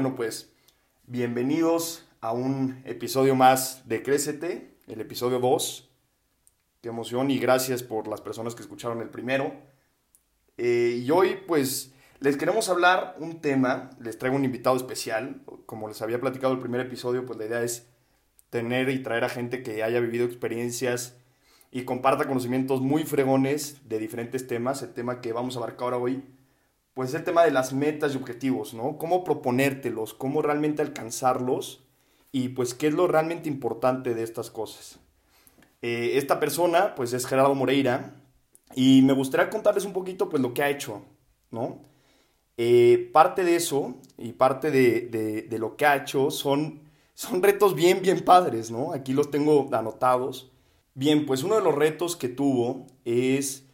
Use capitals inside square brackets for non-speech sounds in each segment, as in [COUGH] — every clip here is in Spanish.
Bueno, pues bienvenidos a un episodio más de Crécete, el episodio 2. Qué emoción y gracias por las personas que escucharon el primero. Eh, y hoy pues les queremos hablar un tema, les traigo un invitado especial. Como les había platicado el primer episodio, pues la idea es tener y traer a gente que haya vivido experiencias y comparta conocimientos muy fregones de diferentes temas. El tema que vamos a abarcar ahora hoy pues es el tema de las metas y objetivos, ¿no? Cómo proponértelos, cómo realmente alcanzarlos y pues qué es lo realmente importante de estas cosas. Eh, esta persona pues es Gerardo Moreira y me gustaría contarles un poquito pues lo que ha hecho, ¿no? Eh, parte de eso y parte de, de, lo que ha hecho son, son retos bien, bien padres, ¿no? Aquí los tengo anotados. Bien, pues uno de los retos que tuvo es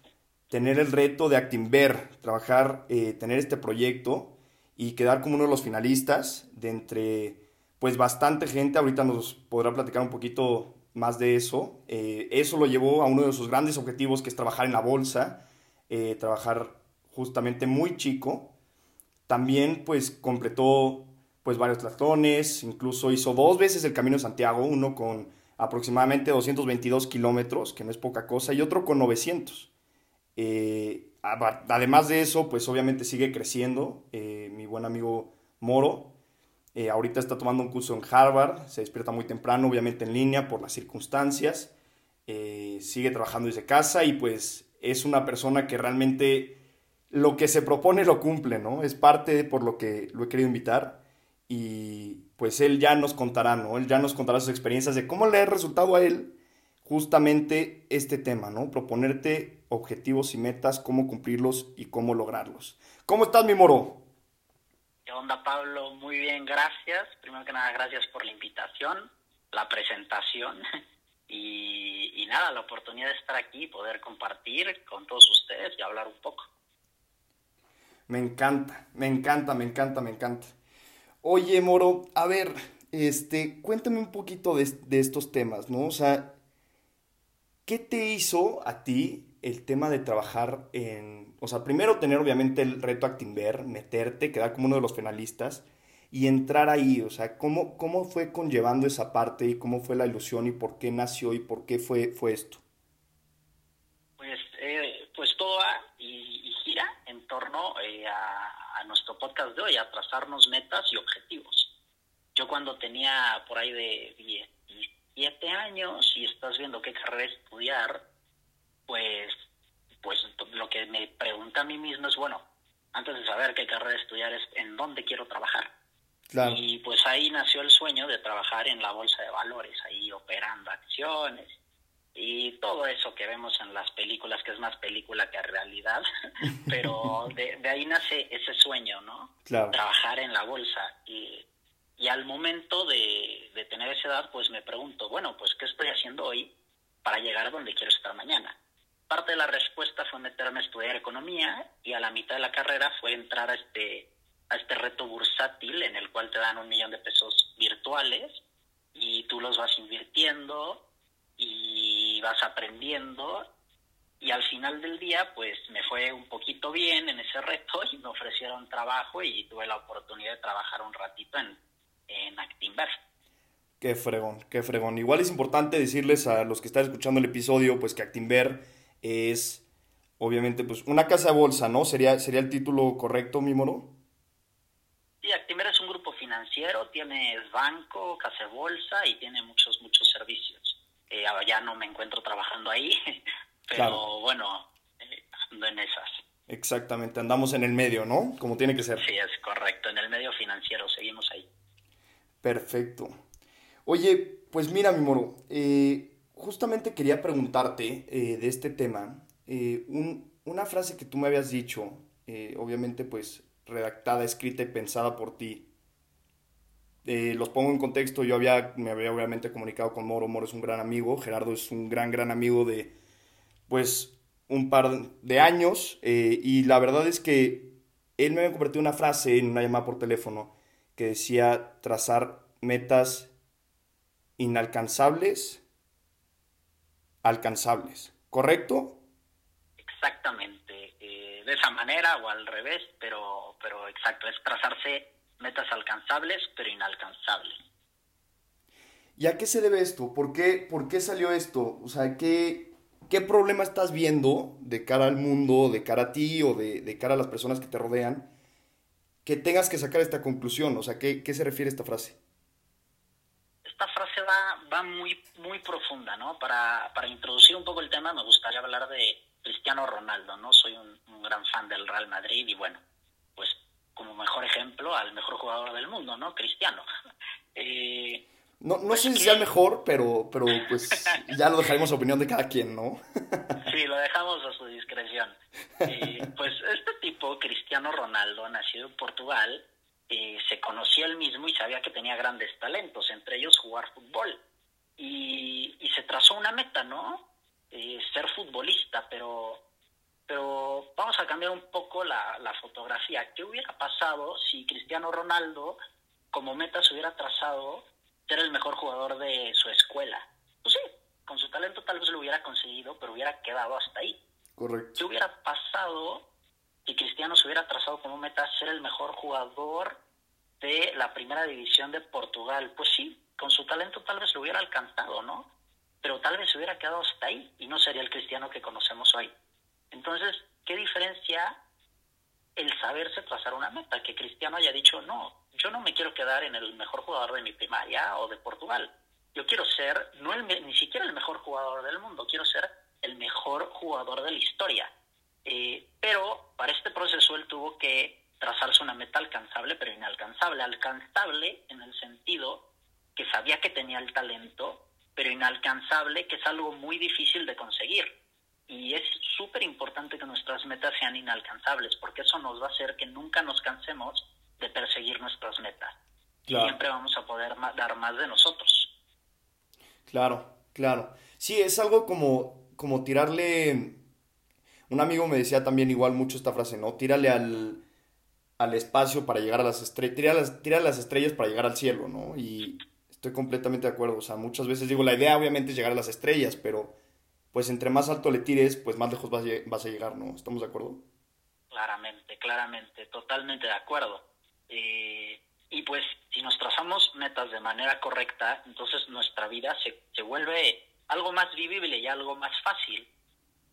tener el reto de Actimber, trabajar, eh, tener este proyecto y quedar como uno de los finalistas de entre, pues bastante gente, ahorita nos podrá platicar un poquito más de eso. Eh, eso lo llevó a uno de sus grandes objetivos, que es trabajar en la bolsa, eh, trabajar justamente muy chico. También pues completó pues varios tratones, incluso hizo dos veces el Camino de Santiago, uno con aproximadamente 222 kilómetros, que no es poca cosa, y otro con 900. Eh, además de eso, pues obviamente sigue creciendo. Eh, mi buen amigo Moro, eh, ahorita está tomando un curso en Harvard, se despierta muy temprano, obviamente en línea por las circunstancias. sigue trabajando desde casa y pues es una persona que realmente lo que se propone lo cumple, ¿no? Es parte por lo que lo he querido invitar y pues él ya nos contará, ¿no? Él ya nos contará sus experiencias de cómo le ha resultado a él justamente este tema, ¿no? Proponerte objetivos y metas, cómo cumplirlos y cómo lograrlos. ¿Cómo estás, mi moro? ¿Qué onda, Pablo? Muy bien, gracias. Primero que nada, gracias por la invitación, la presentación [LAUGHS] y, y nada, la oportunidad de estar aquí y poder compartir con todos ustedes y hablar un poco. Me encanta, me encanta, me encanta, me encanta. Oye, Moro, a ver, este, cuéntame un poquito de, de estos temas, ¿no? O sea, ¿Qué te hizo a ti el tema de trabajar en, o sea, primero tener obviamente el reto Actimber, meterte, quedar como uno de los finalistas y entrar ahí, o sea, ¿cómo, cómo fue conllevando esa parte y cómo fue la ilusión y por qué nació y por qué fue, fue esto? Pues, eh, pues todo y, gira en torno eh, a, a, nuestro podcast de hoy, a trazarnos metas y objetivos. Yo cuando tenía por ahí de 10, siete años y estás viendo qué carrera estudiar, pues, pues lo que me pregunta a mí mismo es, bueno, antes de saber qué carrera estudiar es en dónde quiero trabajar. Y pues ahí nació el sueño de trabajar en la bolsa de valores, ahí operando acciones y todo eso que vemos en las películas, que es más película que realidad, [LAUGHS] pero de, de ahí nace ese sueño, ¿no? Trabajar en la bolsa. Y y al momento de, tener esa edad, pues me pregunto, bueno, pues ¿qué estoy haciendo hoy para llegar a donde quiero estar mañana? Parte de la respuesta fue meterme a estudiar economía y a la mitad de la carrera fue entrar a este, a este reto bursátil en el cual te dan un millón de pesos virtuales y tú los vas invirtiendo y vas aprendiendo y al final del día pues me fue un poquito bien en ese reto y me ofrecieron trabajo y tuve la oportunidad de trabajar un ratito en, en Actimber. Qué fregón, qué fregón. Igual es importante decirles a los que están escuchando el episodio, pues que Actimber es, obviamente, pues una casa de bolsa, ¿no? ¿Sería, sería el título correcto, mi moro? Sí, Actimber es un grupo financiero, tiene banco, casa de bolsa y tiene muchos, muchos servicios. Eh, ya no me encuentro trabajando ahí, [LAUGHS] pero bueno, eh, ando en esas. Exactamente, andamos en el medio, ¿no? Como tiene que ser. Sí, es correcto, en el medio financiero, seguimos ahí. Perfecto. Oye, pues mira, mi moro, eh, justamente quería preguntarte eh, de este tema. Eh, una frase que tú me habías dicho, obviamente pues redactada, escrita y pensada por ti. los pongo en contexto, yo había, me había obviamente comunicado con Moro, Moro es un gran amigo, Gerardo es un gran, gran amigo de pues un par de años y la verdad es que él me había convertido una frase en una llamada por teléfono que decía trazar metas inalcanzables, alcanzables, ¿correcto? Exactamente, eh, de esa manera o al revés, pero, pero exacto, es trazarse metas alcanzables pero inalcanzables. ¿Y a qué se debe esto? ¿Por qué, por qué salió esto? O sea, ¿qué, ¿qué problema estás viendo de cara al mundo, de cara a ti o de, de cara a las personas que te rodean? Que tengas que sacar esta conclusión. O sea, ¿qué, qué se refiere esta frase? Esta frase va, va muy, muy profunda, ¿no? Para, para introducir un poco el tema me gustaría hablar de Cristiano Ronaldo, ¿no? Soy un, un gran fan del Real Madrid y bueno, pues como mejor ejemplo al mejor jugador del mundo, ¿no? Cristiano. [LAUGHS] Eh, no, no sé si sea mejor, pero, pero pues ya lo dejaremos a opinión de cada quien, ¿no? [LAUGHS] sí, lo dejamos a su discreción. pues este tipo, Cristiano Ronaldo, nacido en Portugal, eh, se conocía él mismo y sabía que tenía grandes talentos, entre ellos jugar fútbol. Y, y se trazó una meta, ¿no? Eh, ser futbolista, pero, pero vamos a cambiar un poco la, la fotografía. ¿Qué hubiera pasado si Cristiano Ronaldo como meta se hubiera trazado ser el mejor jugador de su escuela. Pues sí, con su talento tal vez lo hubiera conseguido, pero hubiera quedado hasta ahí. Correcto. ¿Qué hubiera pasado si Cristiano se hubiera trazado como meta ser el mejor jugador de la primera división de Portugal? Pues sí, con su talento tal vez lo hubiera alcanzado, ¿no? Pero tal vez se hubiera quedado hasta ahí y no sería el Cristiano que conocemos hoy. Entonces, ¿qué diferencia el saberse trazar una meta? Que Cristiano haya dicho, no, yo no me quiero quedar en el mejor jugador de mi primaria o de Portugal. Yo quiero ser, no el, ni siquiera el mejor jugador del mundo, quiero ser el mejor jugador de la historia. Eh, pero para este proceso él tuvo que trazarse una meta alcanzable, pero inalcanzable. Alcanzable en el sentido que sabía que tenía el talento, pero inalcanzable, que es algo muy difícil de conseguir. Y es súper importante que nuestras metas sean inalcanzables, porque eso nos va a hacer que nunca nos cansemos de perseguir nuestras metas. Siempre vamos a poder dar más de nosotros. Claro, claro. Sí, es algo como, como tirarle... Un amigo me decía también igual mucho esta frase, ¿no? Tírale al, al espacio para llegar a las estrellas, tira las, las estrellas para llegar al cielo, ¿no? Y estoy completamente de acuerdo. O sea, muchas veces digo, la idea obviamente es llegar a las estrellas, pero pues entre más alto le tires, pues más lejos vas a, vas a llegar, ¿no? ¿Estamos de acuerdo? Claramente, claramente, totalmente de acuerdo. Eh, y pues si nos trazamos metas de manera correcta, entonces nuestra vida se, se vuelve algo más vivible y algo más fácil.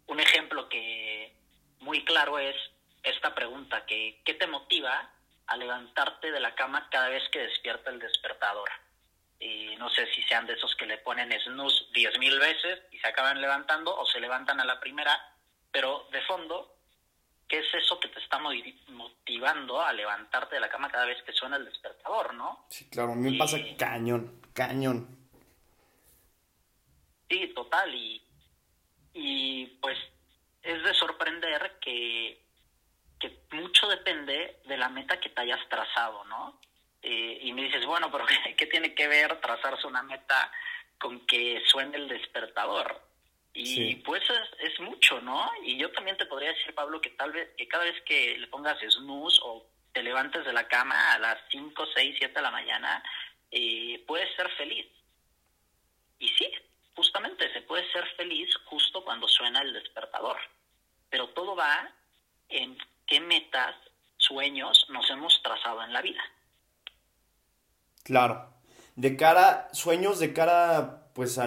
Un ejemplo que muy claro es esta pregunta, que, ¿qué te motiva a levantarte de la cama cada vez que despierta el despertador? Y no sé si sean de esos que le ponen snooze diez mil veces y se acaban levantando o se levantan a la primera, pero de fondo ¿qué es eso que te está motivando a levantarte de la cama cada vez que suena el despertador, no? Sí, claro, a mí me pasa cañón, cañón. Sí, total, y, y pues es de sorprender que, que mucho depende de la meta que te hayas trazado, ¿no? Eh, y me dices, bueno, pero ¿qué tiene que ver trazarse una meta con que suene el despertador? Y pues es, es, mucho, ¿no? Y yo también te podría decir, Pablo, que tal vez que cada vez que le pongas snooze o te levantes de la cama a las 5, 6, 7 de la mañana, eh, puedes ser feliz. Y sí, justamente se puede ser feliz justo cuando suena el despertador. Pero todo va en qué metas, sueños nos hemos trazado en la vida. Claro. De cara, sueños de cara, pues,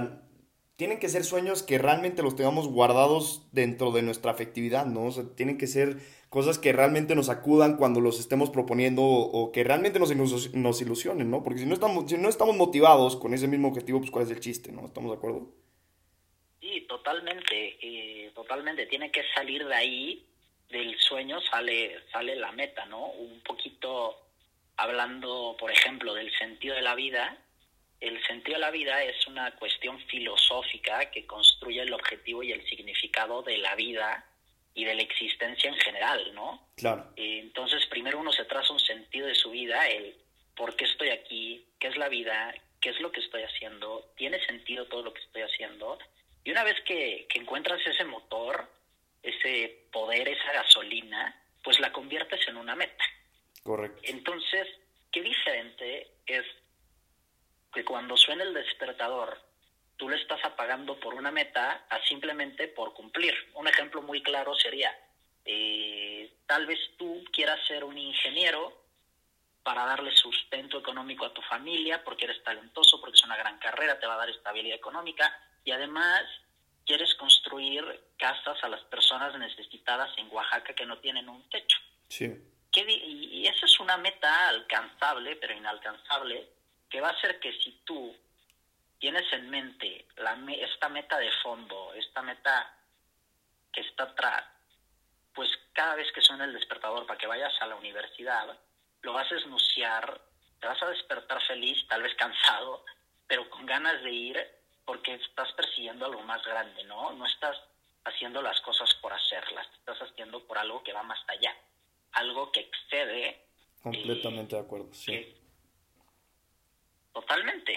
tienen que ser sueños que realmente los tengamos guardados dentro de nuestra afectividad, ¿no? O sea, tienen que ser cosas que realmente nos acudan cuando los estemos proponiendo o, que realmente nos, nos, ilusionen, ¿no? Porque si no, estamos, si no estamos motivados con ese mismo objetivo, pues cuál es el chiste, ¿no? ¿Estamos de acuerdo? Sí, totalmente, eh, totalmente. Tiene que salir de ahí, del sueño sale, sale la meta, ¿no? Un poquito hablando, por ejemplo, del sentido de la vida, el sentido de la vida es una cuestión filosófica que construye el objetivo y el significado de la vida y de la existencia en general, ¿no? Claro. Entonces, primero uno se traza un sentido de su vida, el por qué estoy aquí, qué es la vida, qué es lo que estoy haciendo, tiene sentido todo lo que estoy haciendo. Y una vez que, que encuentras ese motor, ese poder, esa gasolina, pues la conviertes en una meta. Correcto. Entonces, qué diferente es que cuando suena el despertador, tú le estás apagando por una meta a simplemente por cumplir. Un ejemplo muy claro sería, eh, tal vez tú quieras ser un ingeniero, para darle sustento económico a tu familia, porque eres talentoso, porque es una gran carrera, te va a dar estabilidad económica y además quieres construir casas a las personas necesitadas en Oaxaca que no tienen un techo. Sí. y esa es una meta alcanzable, pero inalcanzable, que va a hacer que si tú tienes en mente la, esta meta de fondo, esta meta que está atrás, pues cada vez que suene el despertador para que vayas a la universidad, lo vas a esnuciar, te vas a despertar feliz, tal vez cansado, pero con ganas de ir porque estás persiguiendo algo más grande, ¿no? No estás haciendo las cosas por hacerlas, estás haciendo por algo que va más allá, algo que excede. Completamente de acuerdo, sí. Totalmente.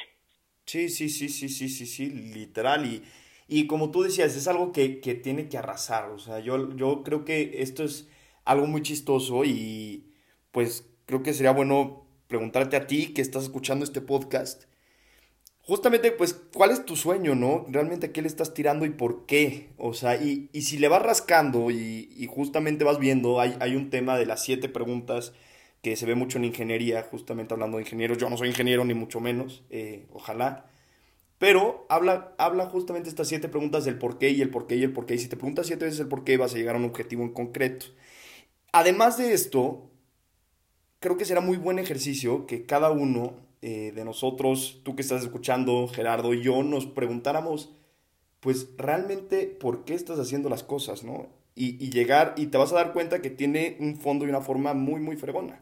Sí, sí, sí, sí, sí, sí, sí, literal. Y, y como tú decías, es algo que, que tiene que arrasar. O sea, yo, yo creo que esto es algo muy chistoso y pues creo que sería bueno preguntarte a ti que estás escuchando este podcast, justamente, pues, ¿cuál es tu sueño, no? Realmente a qué le estás tirando y por qué. O sea, y, si le vas rascando y, justamente vas viendo, hay, hay, un tema de las siete preguntas que se ve mucho en ingeniería, justamente hablando de ingenieros. Yo no soy ingeniero, ni mucho menos, eh, ojalá. Pero habla, habla justamente estas siete preguntas del por qué y el por qué y el por qué. Y si te preguntas siete veces el por qué, vas a llegar a un objetivo en concreto. Además de esto, creo que será muy buen ejercicio que cada uno eh, de nosotros, tú que estás escuchando, Gerardo y yo, nos preguntáramos, pues realmente, ¿por qué estás haciendo las cosas, no? Y, llegar, y te vas a dar cuenta que tiene un fondo y una forma muy, muy fregona.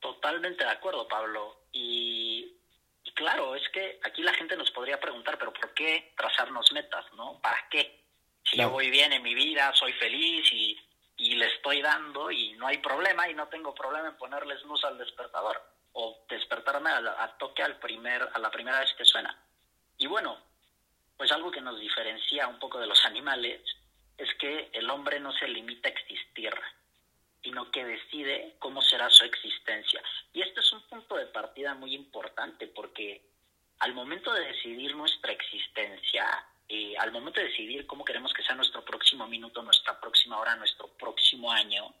Totalmente de acuerdo, Pablo. Y, claro, es que aquí la gente nos podría preguntar, pero ¿por qué trazarnos metas, no? ¿Para qué? Si yo voy bien en mi vida, soy feliz y y le estoy dando y no hay problema y no tengo problema en ponerles luz al despertador o despertarme a, toque al primer, a la primera vez que suena. Y bueno, pues algo que nos diferencia un poco de los [LAUGHS] animales es que el hombre no se limita a existir, sino que decide cómo será su existencia. Y este es un punto de partida muy importante porque al momento de decidir nuestra existencia, eh, al momento de decidir cómo queremos que sea nuestro próximo minuto, nuestra próxima hora, nuestro próximo año,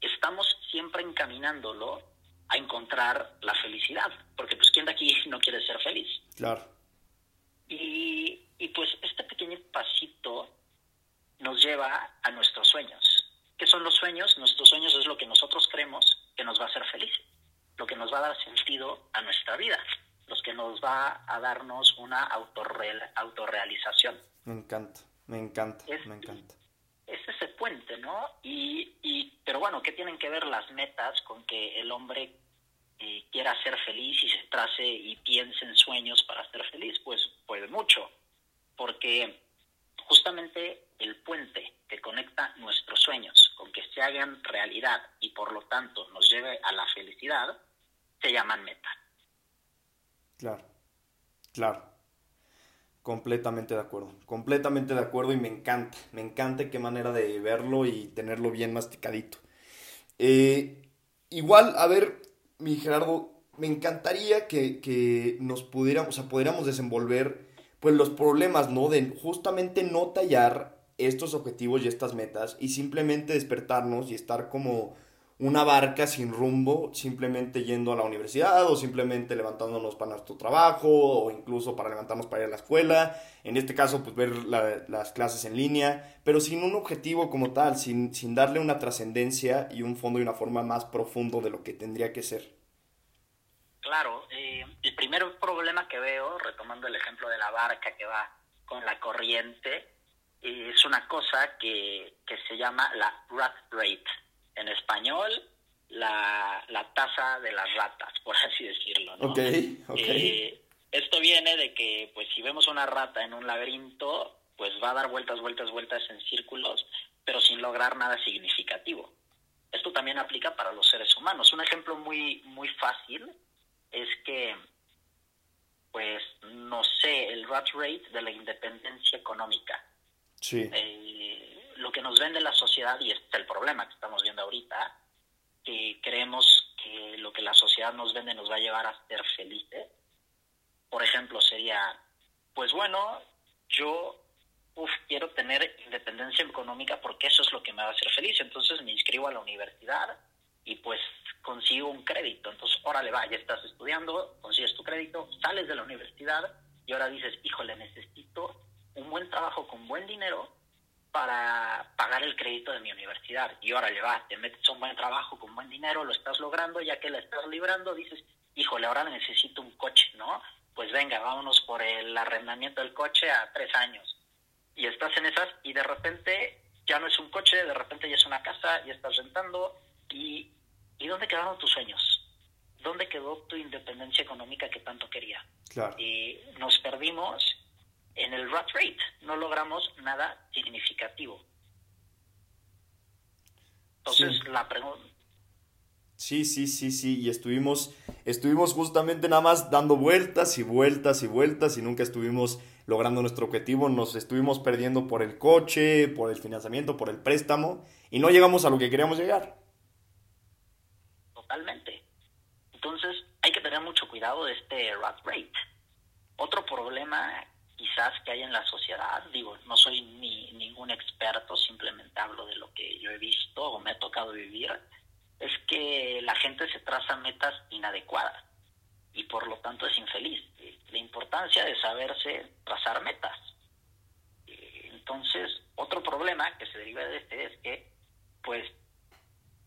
estamos siempre encaminándolo a encontrar la felicidad, porque pues quién de aquí [LAUGHS] no quiere ser feliz. Claro. Y, y pues este pequeño pasito nos lleva a nuestros sueños. ¿Qué son los sueños? Nuestros sueños es lo que nosotros creemos que nos va a hacer feliz, lo que nos va a dar sentido a nuestra vida los que nos va a darnos una autorrealización. Me encanta, me encanta, me encanta. Es ese puente, ¿no? Y, y, pero bueno, ¿qué tienen que ver las metas con que el hombre eh, quiera ser feliz y se trace y piense en sueños para ser feliz? Pues, pues mucho, porque justamente el puente que conecta nuestros sueños con que se hagan realidad y por lo tanto nos lleve a la felicidad, se llaman metas. Claro, claro. Completamente de acuerdo, completamente de acuerdo y me encanta, me encanta qué manera de verlo y tenerlo bien masticadito. Eh, igual, a ver, mi Gerardo, me encantaría que, nos pudiéramos, o sea, pudiéramos desenvolver pues los problemas, ¿no? De justamente no tallar estos objetivos y estas metas y simplemente despertarnos y estar como una barca sin rumbo, simplemente yendo a la universidad o simplemente levantándonos para nuestro trabajo o incluso para levantarnos para ir a la escuela. En este caso, pues ver las clases en línea, pero sin un objetivo como tal, sin, sin darle una trascendencia y un fondo y una forma más profundo de lo que tendría que ser. Claro, eh, el primer problema que veo, retomando el ejemplo de la barca que va con la corriente, eh, es una cosa que, que se llama la rat rate en español, la, la tasa de las ratas, [LAUGHS] por así decirlo. ¿no? Eh, esto viene de que, pues, si vemos una rata en un laberinto, pues va a dar vueltas, vueltas, vueltas en círculos, pero sin lograr nada significativo. Esto también aplica para los seres humanos. Un ejemplo muy, muy fácil es que, pues, no sé, el rat rate de la independencia económica. Sí. Eh, lo que nos vende la sociedad, y este es el problema que estamos viendo ahorita, que creemos que lo que la sociedad nos vende nos va a llevar a ser felices. Por ejemplo, sería, pues bueno, yo quiero tener independencia económica porque eso es lo que me va a hacer feliz. Entonces me inscribo a la universidad y pues consigo un crédito. Entonces, órale, va, ya estás estudiando, consigues tu crédito, sales de la universidad y ahora dices, híjole, necesito un buen trabajo con buen dinero para pagar el crédito de mi universidad. Y órale, va, te metes un buen trabajo con buen dinero, lo estás logrando, ya que la estás librando, dices, híjole, ahora necesito un coche, ¿no? Pues venga, vámonos por el arrendamiento del coche a tres años. Y estás en esas y de repente ya no es un coche, de repente ya es una casa, ya estás rentando. ¿Y, ¿y dónde quedaron tus sueños? ¿Dónde quedó tu independencia económica que tanto quería? Claro. Y nos perdimos en el rat rate, no logramos nada significativo. Entonces, Sí. la pregunta, Sí, sí, sí, sí, y estuvimos, estuvimos justamente nada más dando vueltas y vueltas y vueltas y nunca estuvimos logrando nuestro objetivo, nos estuvimos perdiendo por el coche, por el financiamiento, por el préstamo y no llegamos a lo que queríamos llegar. Totalmente. Entonces, hay que tener mucho cuidado de este rat rate. Otro problema quizás que hay en la sociedad, digo, no soy ni ningún experto, simplemente hablo de lo que yo he visto o me ha tocado vivir, es que la gente se traza metas inadecuadas y por lo tanto es infeliz. La importancia de saberse trazar metas. Eh, Entonces, otro problema que se deriva de este es que, pues,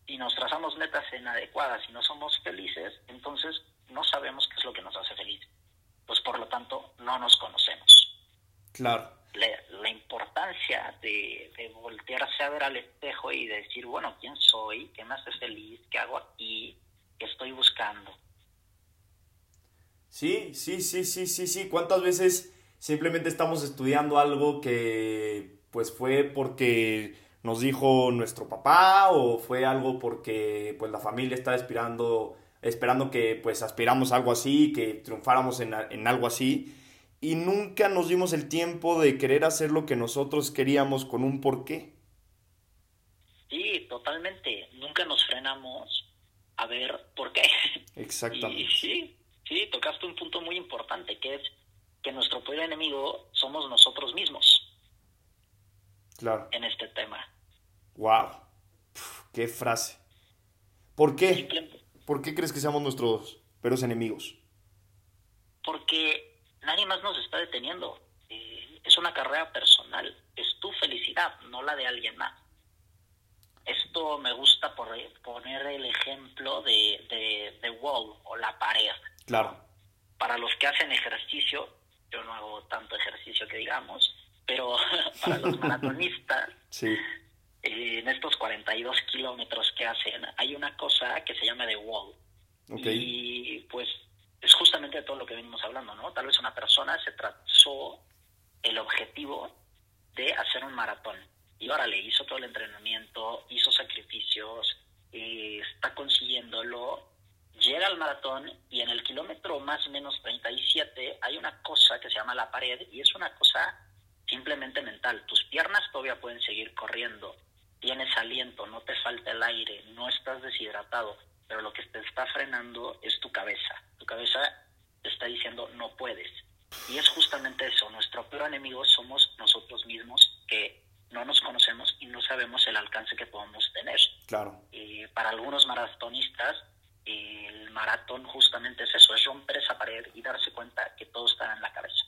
si nos trazamos metas inadecuadas y no somos felices, entonces no sabemos qué es lo que nos hace feliz. Pues por lo tanto, no nos conocemos. Claro. La, la importancia de, de voltearse a ver al espejo y decir, bueno, ¿quién soy? ¿Qué me hace feliz? ¿Qué hago aquí? ¿Qué estoy buscando? Sí, sí, sí, sí, sí, sí. ¿Cuántas veces simplemente estamos estudiando algo que pues fue porque nos dijo nuestro papá o fue algo porque pues la familia está esperando, esperando que pues aspiramos a algo así, que triunfáramos en, en algo así y nunca nos dimos el tiempo de querer hacer lo que nosotros queríamos con un porqué. Sí, totalmente. Nunca nos frenamos a ver por qué. Y Exactamente. sí, sí, tocaste un punto muy importante, que es que nuestro peor enemigo somos nosotros mismos Claro. en este tema. Wow. Qué frase. ¿Por qué? ¿Por qué crees que seamos nuestros peores enemigos? porque nadie más nos está deteniendo. Eh, es una carrera personal, es tu felicidad, no la de alguien más. Esto me gusta por poner el ejemplo de, de, de wall o la pared. Claro. Para los que hacen ejercicio, yo no hago tanto ejercicio que digamos, pero [LAUGHS] para los maratonistas, Sí. eh, en estos 42 kilómetros que hacen, hay una cosa que se llama The Wall. Y pues es justamente de todo lo que venimos hablando, ¿no? Tal vez una persona se trazó el objetivo de hacer un maratón. Y órale, hizo todo el entrenamiento, hizo sacrificios, eh, está consiguiéndolo, llega al maratón y en el kilómetro más o menos 37 hay una cosa que se llama la pared y es una cosa simplemente mental. Tus piernas todavía pueden seguir corriendo, tienes aliento, no te falta el aire, no estás deshidratado, pero lo que te está frenando es tu cabeza. Tu cabeza te está diciendo no puedes. Y es justamente eso, nuestro peor enemigo somos nosotros mismos que no nos conocemos y no sabemos el alcance que podemos tener. Claro. Eh, para algunos maratonistas, el maratón justamente es eso, es romper esa pared y darse cuenta que todo está en la cabeza.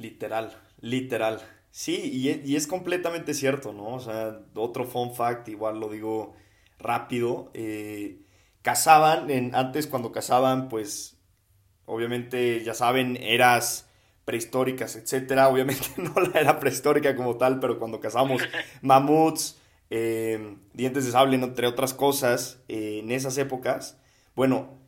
Literal, literal. Sí, y es, y es completamente cierto, ¿no? O sea, otro fun fact, igual lo digo rápido. eh, cazaban, en, antes cuando cazaban, pues, obviamente, ya saben, eras prehistóricas, etcétera. Obviamente [LAUGHS] no la era prehistórica como tal, pero cuando cazamos [LAUGHS] mamuts, eh, dientes de sable, entre otras cosas, eh, en esas épocas, bueno,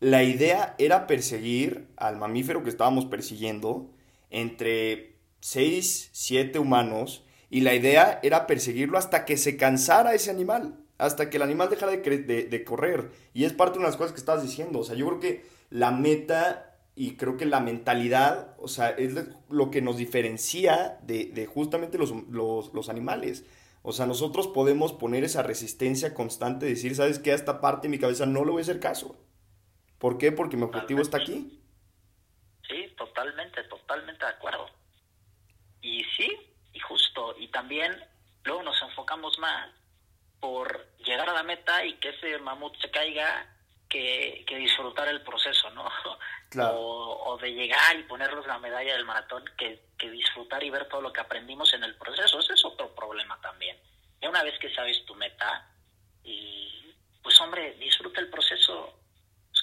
la idea era perseguir al mamífero que estábamos persiguiendo entre 6, 7 humanos y la idea era perseguirlo hasta que se cansara ese animal, hasta que el animal dejara de, de- de correr. Y es parte de las cosas que estabas diciendo. O sea, yo creo que la meta y creo que la mentalidad, o sea, es lo que nos diferencia de, de justamente los, los, los animales. O sea, nosotros podemos poner esa resistencia constante, decir, ¿sabes qué? A esta parte de mi cabeza no le voy a hacer caso. ¿Por qué? Porque mi objetivo está aquí. Totalmente, totalmente de acuerdo. Y sí, y justo, y también luego nos enfocamos más por llegar a la meta y que ese mamut se caiga que, que disfrutar el proceso, ¿no? [LAUGHS] Claro. O, o, de llegar y ponernos la medalla del maratón que, que, disfrutar y ver todo lo que aprendimos en el proceso. Ese es otro problema también. Ya una vez que sabes tu meta, y pues hombre, disfruta el proceso.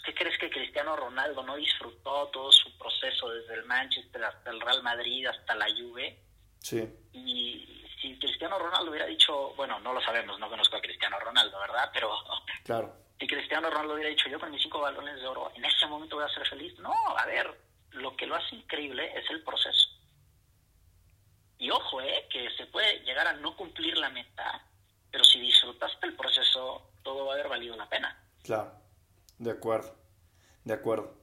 ¿Qué crees que Cristiano Ronaldo no disfrutó todo su proceso desde el Manchester hasta el Real Madrid hasta la Juve? Sí. Y si Cristiano Ronaldo hubiera dicho, bueno, no lo sabemos, no conozco a Cristiano Ronaldo, ¿verdad? Pero [LAUGHS] claro. si Cristiano Ronaldo hubiera dicho, yo con mis cinco balones de oro, en ese momento voy a ser feliz. No, a ver, lo que lo hace increíble es el proceso. Y ojo, ¿eh? Que se puede llegar a no cumplir la meta, pero si disfrutaste el proceso, todo va a haber valido la pena. Claro, de acuerdo, de acuerdo.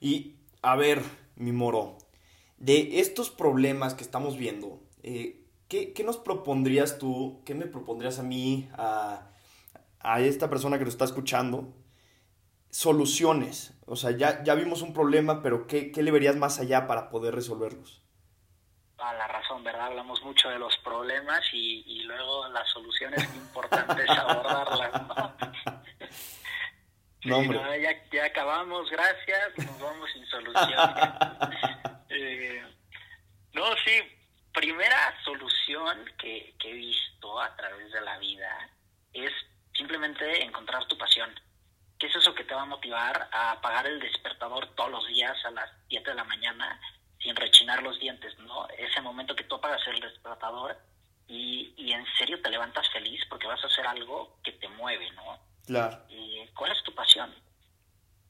Y, a ver, mi moro, de estos problemas que estamos viendo, eh, ¿qué, ¿qué, nos propondrías tú, qué me propondrías a mí, a, a esta persona que nos está escuchando? Soluciones. O sea, ya, ya vimos un problema, pero ¿qué, ¿qué le verías más allá para poder resolverlos? a la razón, ¿verdad? Hablamos mucho de los problemas y, y luego las soluciones importantes [LAUGHS] abordarlas, ¿no? No, ya, ya, acabamos, gracias, nos vamos sin solución. [LAUGHS] eh, no, sí, primera solución que, que he visto a través de la vida es simplemente encontrar tu pasión. ¿Qué es eso que te va a motivar a apagar el despertador todos los días a las 7 de la mañana sin rechinar los dientes, ¿no? Ese momento que tú apagas el despertador y, y en serio te levantas feliz porque vas a hacer algo que te mueve, ¿no? Claro. Y, ¿Cuál es tu pasión?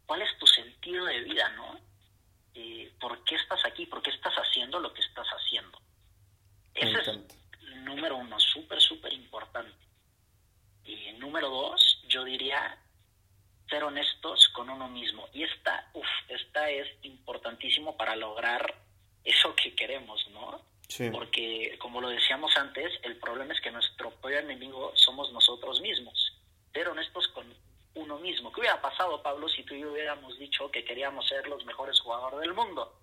¿Cuál es tu sentido de vida, no? Y, ¿Por qué estás aquí? ¿Por qué estás haciendo lo que estás haciendo? Ese es número uno, súper, súper importante. Y número dos, yo diría ser honestos con uno mismo. Y esta, uf, esta es importantísimo para lograr eso que queremos, ¿no? Sí. Porque, como lo decíamos antes, el problema es que nuestro peor enemigo somos nosotros mismos. Ser honestos con uno mismo. ¿Qué hubiera pasado, Pablo, si tú y yo hubiéramos dicho que queríamos ser los mejores jugadores del mundo?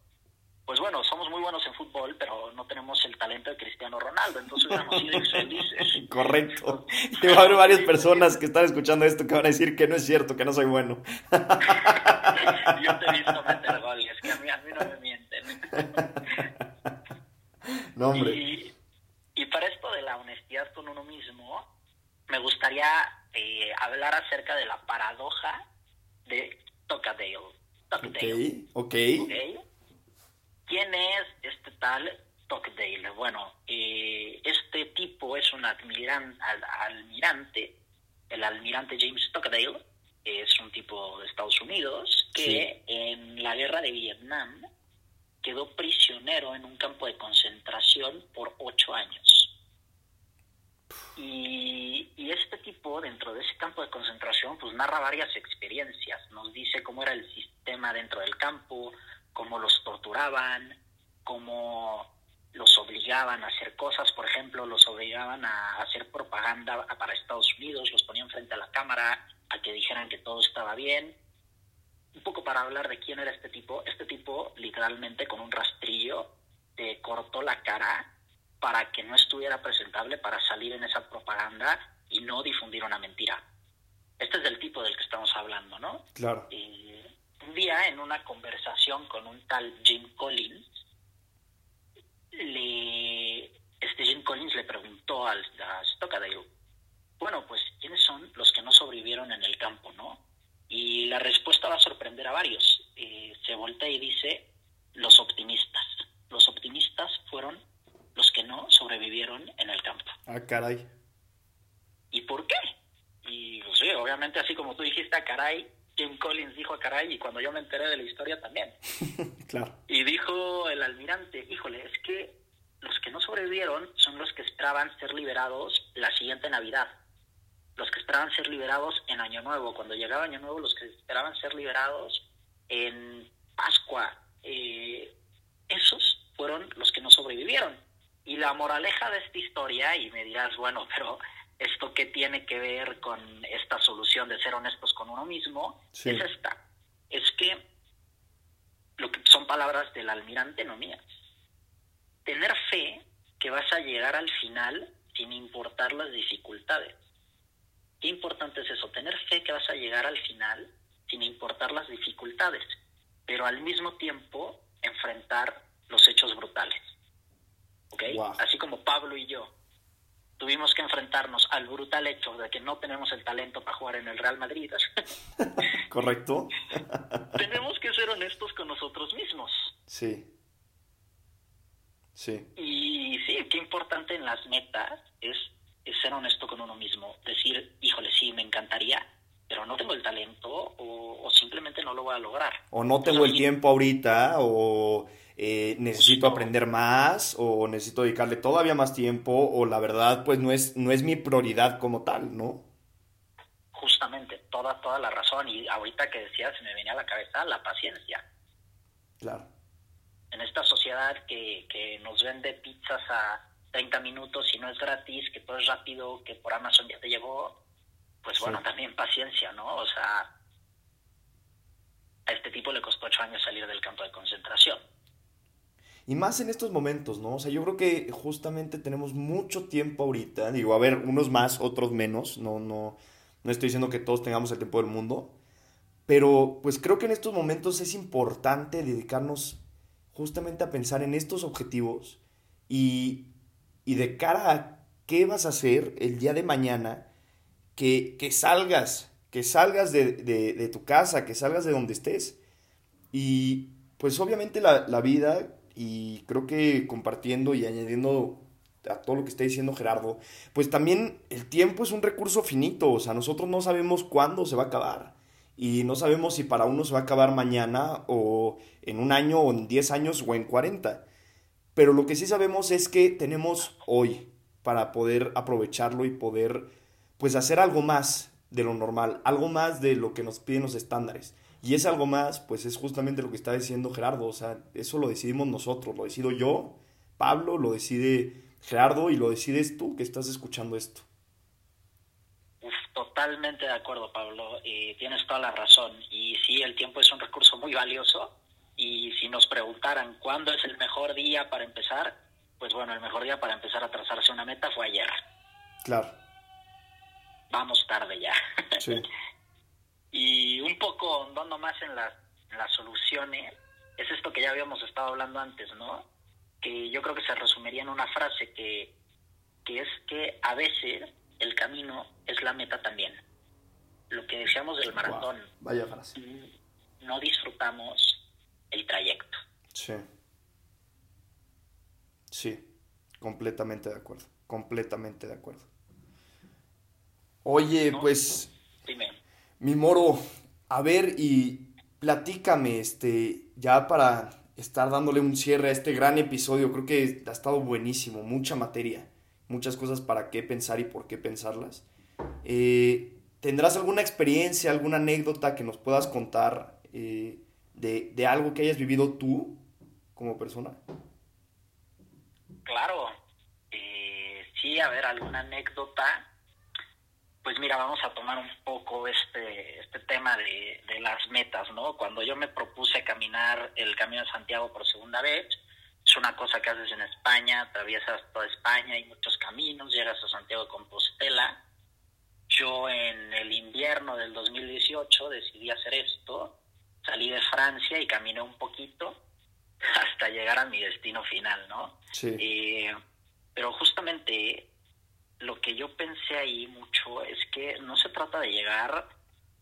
Pues bueno, somos muy buenos en fútbol, pero no tenemos el talento de Cristiano Ronaldo, entonces hubiéramos sido [LAUGHS] infelices. Correcto. [LAUGHS] Y va a haber varias personas que están escuchando esto que van a decir que no es cierto, que no soy bueno. [LAUGHS] yo te he visto meter goles, que a mí, a mí no me mienten. No, hombre. Y, y, para esto de la honestidad con uno mismo, me gustaría eh, hablar acerca de la paradoja de Tocadale. Tocadale. Ok, ok. okay. ¿Quién es este tal Tocquedale? Bueno, eh, este tipo es un almirante, al, almirante, el almirante James Tocquedale, es un tipo de Estados Unidos que sí. en la guerra de Vietnam quedó prisionero en un campo de concentración por ocho años. Y, este tipo, dentro de ese campo de concentración, pues narra varias experiencias. Nos dice cómo era el sistema dentro del campo, cómo los torturaban, cómo los obligaban a hacer cosas, por ejemplo, los obligaban a hacer propaganda para Estados Unidos, los ponían frente a la cámara a que dijeran que todo estaba bien. Un poco para hablar de quién era este tipo, este tipo literalmente con un rastrillo te cortó la cara para que no estuviera presentable para salir en esa propaganda y no difundir una mentira. Este es el tipo del que estamos hablando, ¿no? Claro. Y un día en una conversación con un tal Jim Collins, le, este Jim Collins le preguntó al, a Stockdale, bueno, pues, ¿quiénes son los que no sobrevivieron en el campo, no? Y la respuesta va a sorprender a varios. Eh, se voltea y dice, los optimistas. Los optimistas fueron los sobrevivieron en el campo. Ah, caray. ¿Y por qué? Y, pues, sí, obviamente, así como tú dijiste, a caray, Jim Collins dijo a caray y cuando yo me enteré de la historia también. [LAUGHS] claro. Y dijo el almirante, híjole, es que los que no sobrevivieron son los que esperaban ser liberados la siguiente Navidad. Los que esperaban ser liberados en Año Nuevo. Cuando llegaba Año Nuevo, los que esperaban ser liberados en Pascua. Eh, esos fueron los que no sobrevivieron. Y la moraleja de esta historia, y me dirás, bueno, [LAUGHS] pero ¿esto qué tiene que ver con esta solución de ser honestos con uno mismo? Sí. Es esta. Es que lo que son palabras del almirante, no mías. Tener fe que vas a llegar al final sin importar las dificultades. qué importante es eso, tener fe que vas a llegar al final sin importar las dificultades, pero al mismo tiempo enfrentar los hechos brutales. Así como Pablo y yo tuvimos que enfrentarnos al brutal hecho de que no tenemos el talento para jugar en el Real Madrid. [LAUGHS] Correcto. [LAUGHS] tenemos que ser honestos con nosotros mismos. Sí. Sí. Y sí, qué importante en las metas es, ser honesto con uno mismo. Decir, híjole, sí, me encantaría, pero no tengo el talento o, simplemente no lo voy a lograr. O no tengo el tiempo ahorita o eh, necesito aprender más o necesito dedicarle todavía más tiempo o la verdad pues no es, no es mi prioridad como tal, ¿no? Justamente, toda, toda la razón y ahorita que decías se me venía a la cabeza la paciencia. Claro. En esta sociedad que, que nos vende pizzas a 30 minutos y no es gratis, que todo es rápido, que por Amazon ya te llegó, pues bueno, también paciencia, ¿no? O sea, a este tipo le costó ocho años salir del campo de concentración. Y más en estos momentos, ¿no? O sea, yo creo que justamente tenemos mucho tiempo ahorita. Digo, a ver, unos más, otros menos. No, no, no estoy diciendo que todos tengamos el tiempo del mundo. Pero pues creo que en estos momentos es importante dedicarnos justamente a pensar en estos objetivos y, y de cara a qué vas a hacer el día de mañana, que, que salgas, que salgas de, de, de, tu casa, que salgas de donde estés. Y pues obviamente la, la vida y creo que compartiendo y añadiendo a todo lo que está diciendo Gerardo, pues también el tiempo es un recurso finito, o sea, nosotros no sabemos cuándo se va a acabar y no sabemos si para uno se va a acabar mañana o en un año o en 10 años o en 40. Pero lo que sí sabemos es que tenemos hoy para poder aprovecharlo y poder pues hacer algo más de lo normal, algo más de lo que nos piden los estándares. Y es algo más, pues es justamente lo que está diciendo Gerardo, o sea, eso lo decidimos nosotros, lo decido yo, Pablo, lo decide Gerardo y lo decides tú que estás escuchando esto. totalmente de acuerdo, Pablo, y tienes toda la razón. Y sí, el tiempo es un recurso muy valioso y si nos preguntaran cuándo es el mejor día para empezar, pues bueno, el mejor día para empezar a trazarse una meta fue ayer. Claro. Vamos tarde ya. Sí. [LAUGHS] Y un poco andando más en las, soluciones, es esto que ya habíamos estado hablando antes, ¿no? Que yo creo que se resumiría en una frase que, que es que a veces el camino es la meta también. Lo que decíamos del maratón. vaya frase. No disfrutamos el trayecto. Sí. Sí, completamente de acuerdo. Completamente de acuerdo. Oye, pues. Dime. Mi moro, a ver y platícame, este, ya para estar dándole un cierre a este gran episodio, creo que ha estado buenísimo, mucha materia, muchas cosas para qué pensar y por qué pensarlas. Eh, ¿Tendrás alguna experiencia, alguna anécdota que nos puedas contar eh, de, de, algo que hayas vivido tú como persona? Claro, eh, sí, a ver, alguna anécdota pues mira, vamos a tomar un poco este, este tema de, las metas, ¿no? Cuando yo me propuse caminar el Camino de Santiago por segunda vez, es una cosa que haces en España, atraviesas toda España, hay muchos caminos, llegas a Santiago de Compostela. Yo en el invierno del 2018 decidí hacer esto, salí de Francia y caminé un poquito [LAUGHS] hasta llegar a mi destino final, ¿no? Sí. Eh, pero justamente lo que yo pensé ahí mucho es que no se trata de llegar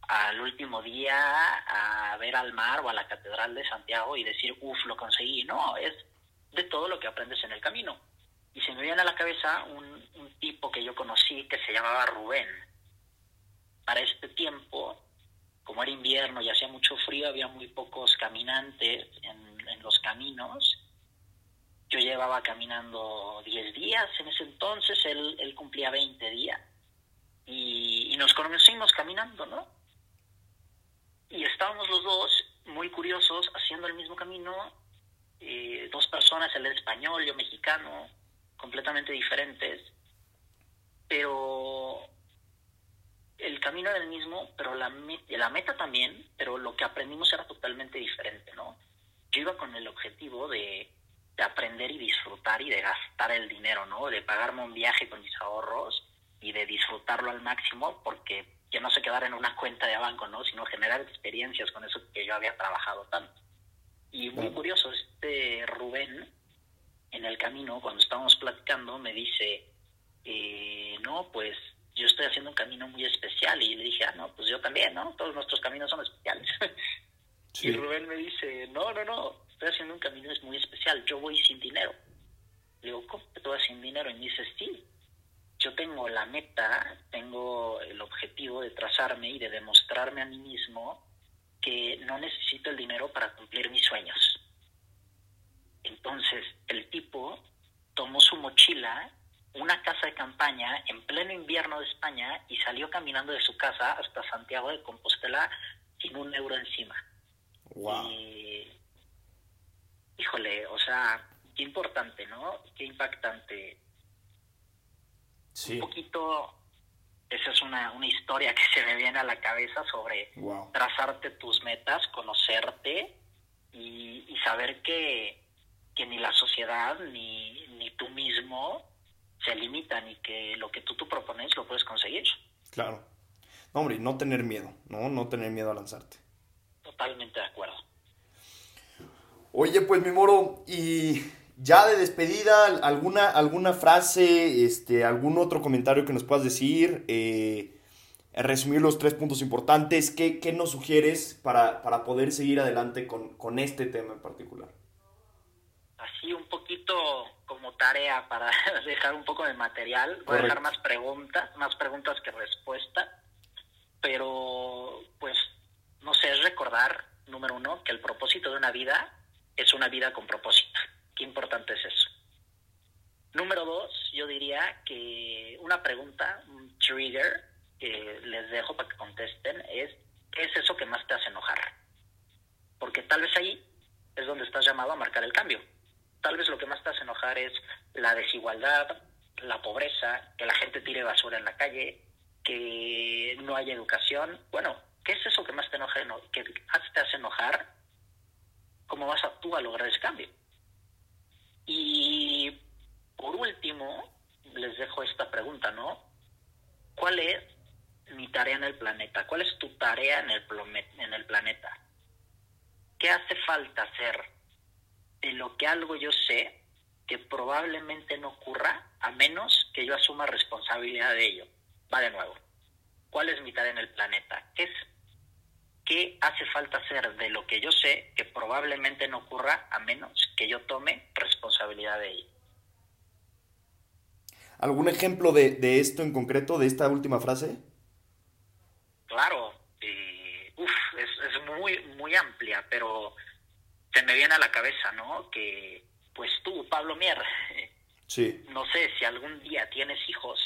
al último día a ver al mar o a la Catedral de Santiago y decir, uff, lo conseguí. No, es de todo lo que aprendes en el camino. Y se me viene a la cabeza un, tipo que yo conocí que se llamaba Rubén. Para este tiempo, como era invierno y hacía mucho frío, había muy pocos caminantes en, en los caminos yo llevaba caminando 10 días en ese entonces, él, él cumplía 20 días. Y, nos conocimos caminando, ¿no? Y estábamos los dos muy curiosos haciendo el mismo camino, eh, dos personas, él español, yo mexicano, completamente diferentes, pero el camino era el mismo, pero la, la meta también, pero lo que aprendimos era totalmente diferente, ¿no? Yo iba con el objetivo de de aprender y disfrutar y de gastar el dinero, ¿no? De pagarme un viaje con mis ahorros y de disfrutarlo al máximo porque que no se quedara en una cuenta de banco, ¿no? Sino generar experiencias con eso que yo había trabajado tanto. Y muy curioso, este Rubén, en el camino, cuando estábamos platicando, me dice, eh, no, pues yo estoy haciendo un camino muy especial. Y le dije, ah, no, pues yo también, ¿no? Todos nuestros caminos son especiales. [LAUGHS] Y Rubén me dice, no, no, no, estoy haciendo un camino muy especial, yo voy sin dinero. Le digo, ¿cómo que tú vas sin dinero? Y me dice, sí, yo tengo la meta, tengo el objetivo de trazarme y de demostrarme a mí mismo que no necesito el dinero para cumplir mis sueños. Entonces, el tipo tomó su mochila, una casa de campaña en pleno invierno de España y salió caminando de su casa hasta Santiago de Compostela sin un euro encima. Wow. Híjole, o sea, qué importante, ¿no? Qué impactante. Sí. Un poquito, esa es una, una historia que se me viene a la cabeza sobre trazarte tus metas, conocerte y, y saber que, que, ni la sociedad ni, ni tú mismo se limitan y que lo que tú, tú propones lo puedes conseguir. Claro. No, hombre, no tener miedo, ¿no? No tener miedo a lanzarte. Totalmente de acuerdo. Oye, pues mi moro, y ya de despedida, alguna, alguna frase, este, algún otro comentario que nos puedas decir, eh, resumir los tres puntos importantes, ¿qué, qué nos sugieres para, para, poder seguir adelante con, con, este tema en particular? Así un poquito como tarea para [LAUGHS] dejar un poco de material, voy a dejar más preguntas, más preguntas que respuestas, pero pues no sé, es recordar, número uno, que el propósito de una vida es una vida con propósito. Qué importante es eso. Número dos, yo diría que una pregunta, un trigger que les dejo para que contesten es, ¿qué es eso que más te hace enojar? Porque tal vez ahí es donde estás llamado a marcar el cambio. Tal vez lo que más te hace enojar es la desigualdad, la pobreza, que la gente tire basura en la calle, que no haya educación. Bueno, ¿Qué es eso que más te enoja, que te hace enojar? ¿Cómo vas a tú a lograr ese cambio? Y por último, les dejo esta pregunta, ¿no? ¿Cuál es mi tarea en el planeta? ¿Cuál es tu tarea en el, en el planeta? ¿Qué hace falta hacer de lo que algo yo sé que probablemente no ocurra a menos que yo asuma responsabilidad de ello? Va de nuevo. ¿Cuál es mi tarea en el planeta? ¿Qué es ¿Qué hace falta hacer de lo que yo sé que probablemente no ocurra a menos que yo tome responsabilidad de ello? ¿Algún ejemplo de, esto en concreto, de esta última frase? Claro, uf, es, muy, muy amplia, pero se me viene a la cabeza, ¿no? Que pues tú, Pablo Mier, [LAUGHS] sí. no sé si algún día tienes hijos,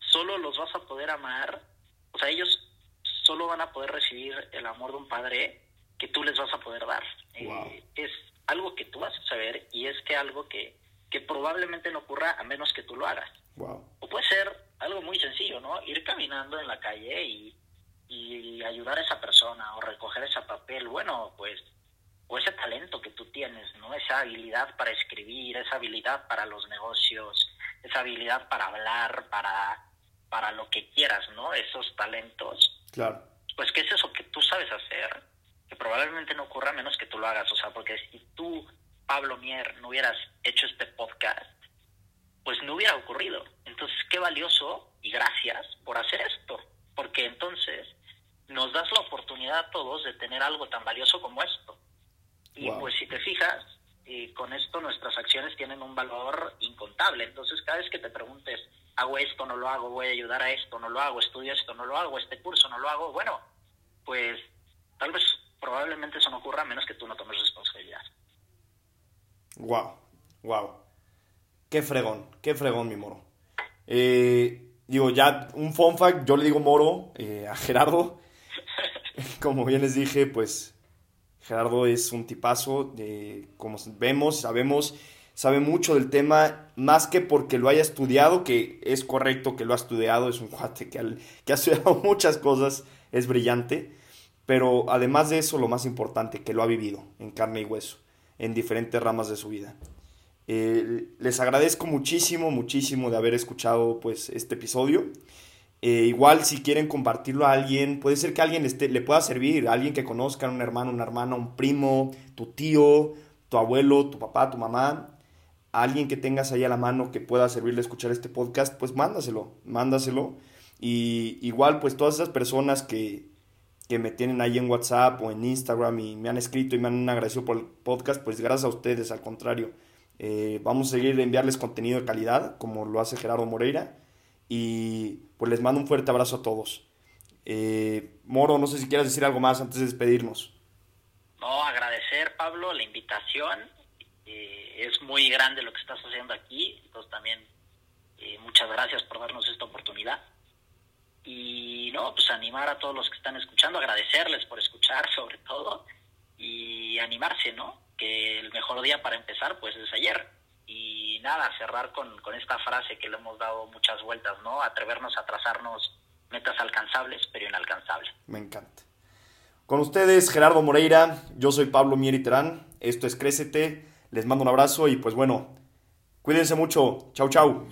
solo los vas a poder amar, o sea, ellos solo van a poder recibir el amor de un padre que tú les vas a poder dar. Eh, es algo que tú vas a saber y es que algo que, que probablemente no ocurra a menos que tú lo hagas. O puede ser algo muy sencillo, ¿no? Ir caminando en la calle y, y ayudar a esa persona o recoger ese papel. Bueno, pues, o ese talento que tú tienes, ¿no? Esa habilidad para escribir, esa habilidad para los negocios, esa habilidad para hablar, para, para lo que quieras, ¿no? Esos talentos Claro. Pues, ¿qué es eso que tú sabes hacer? Que probablemente no ocurra menos que tú lo hagas. O sea, porque si tú, Pablo Mier, no hubieras hecho este podcast, pues no hubiera ocurrido. Entonces, qué valioso y gracias por hacer esto. Porque entonces nos das la oportunidad a todos de tener algo tan valioso como esto. Y pues si te fijas, y con esto nuestras acciones tienen un valor incontable. Entonces, cada vez que te preguntes, hago esto, no lo hago, voy a ayudar a esto, no lo hago, estudio esto, no lo hago, este curso no lo hago, bueno, pues tal vez probablemente eso no ocurra a menos que tú no tomes responsabilidad. Wow, wow. Qué fregón, qué fregón mi moro. Eh, digo, ya un fun fact, yo le digo moro eh, a Gerardo. [LAUGHS] Como bien les dije, pues Gerardo es un tipazo, de, como vemos, sabemos sabe mucho del tema, más que porque lo haya estudiado, que es correcto que lo ha estudiado, es un [LAUGHS] cuate que, ha estudiado [LAUGHS] muchas cosas, es brillante, pero además de eso, lo más importante, que lo ha vivido en carne y hueso, en diferentes ramas de su vida. Eh, les agradezco muchísimo, muchísimo de haber escuchado pues este episodio. Eh, igual si quieren compartirlo a alguien, puede ser que alguien le pueda servir, a alguien que conozcan, un hermano, una hermana, un primo, tu tío, tu abuelo, tu papá, tu mamá, a alguien que tengas ahí a la mano que pueda servirle a escuchar este podcast, pues mándaselo, mándaselo. Y igual pues todas esas personas que, que me tienen ahí en WhatsApp o en Instagram y me han escrito y me han agradecido por el podcast, pues gracias a ustedes, al contrario. Eh, vamos a seguir enviarles contenido de calidad, como lo hace Gerardo Moreira. Y pues les mando un fuerte abrazo a todos. Eh, Moro, no sé si quieres decir algo más antes de despedirnos. No, agradecer, Pablo, la invitación. Eh, es muy grande lo que estás haciendo aquí. Entonces también muchas gracias por darnos esta oportunidad y no, pues animar a todos los que están escuchando, agradecerles por escuchar [LAUGHS] sobre todo y animarse, ¿no? Que el mejor día para empezar pues es ayer. Y nada, cerrar con, con esta frase que le hemos dado muchas vueltas, ¿no? Atrevernos a trazarnos metas alcanzables, pero inalcanzables. Me encanta. Con ustedes, Gerardo Moreira, yo soy Pablo Mieri Terán, esto es Crécete, les mando un abrazo y pues bueno, cuídense mucho, chau chau.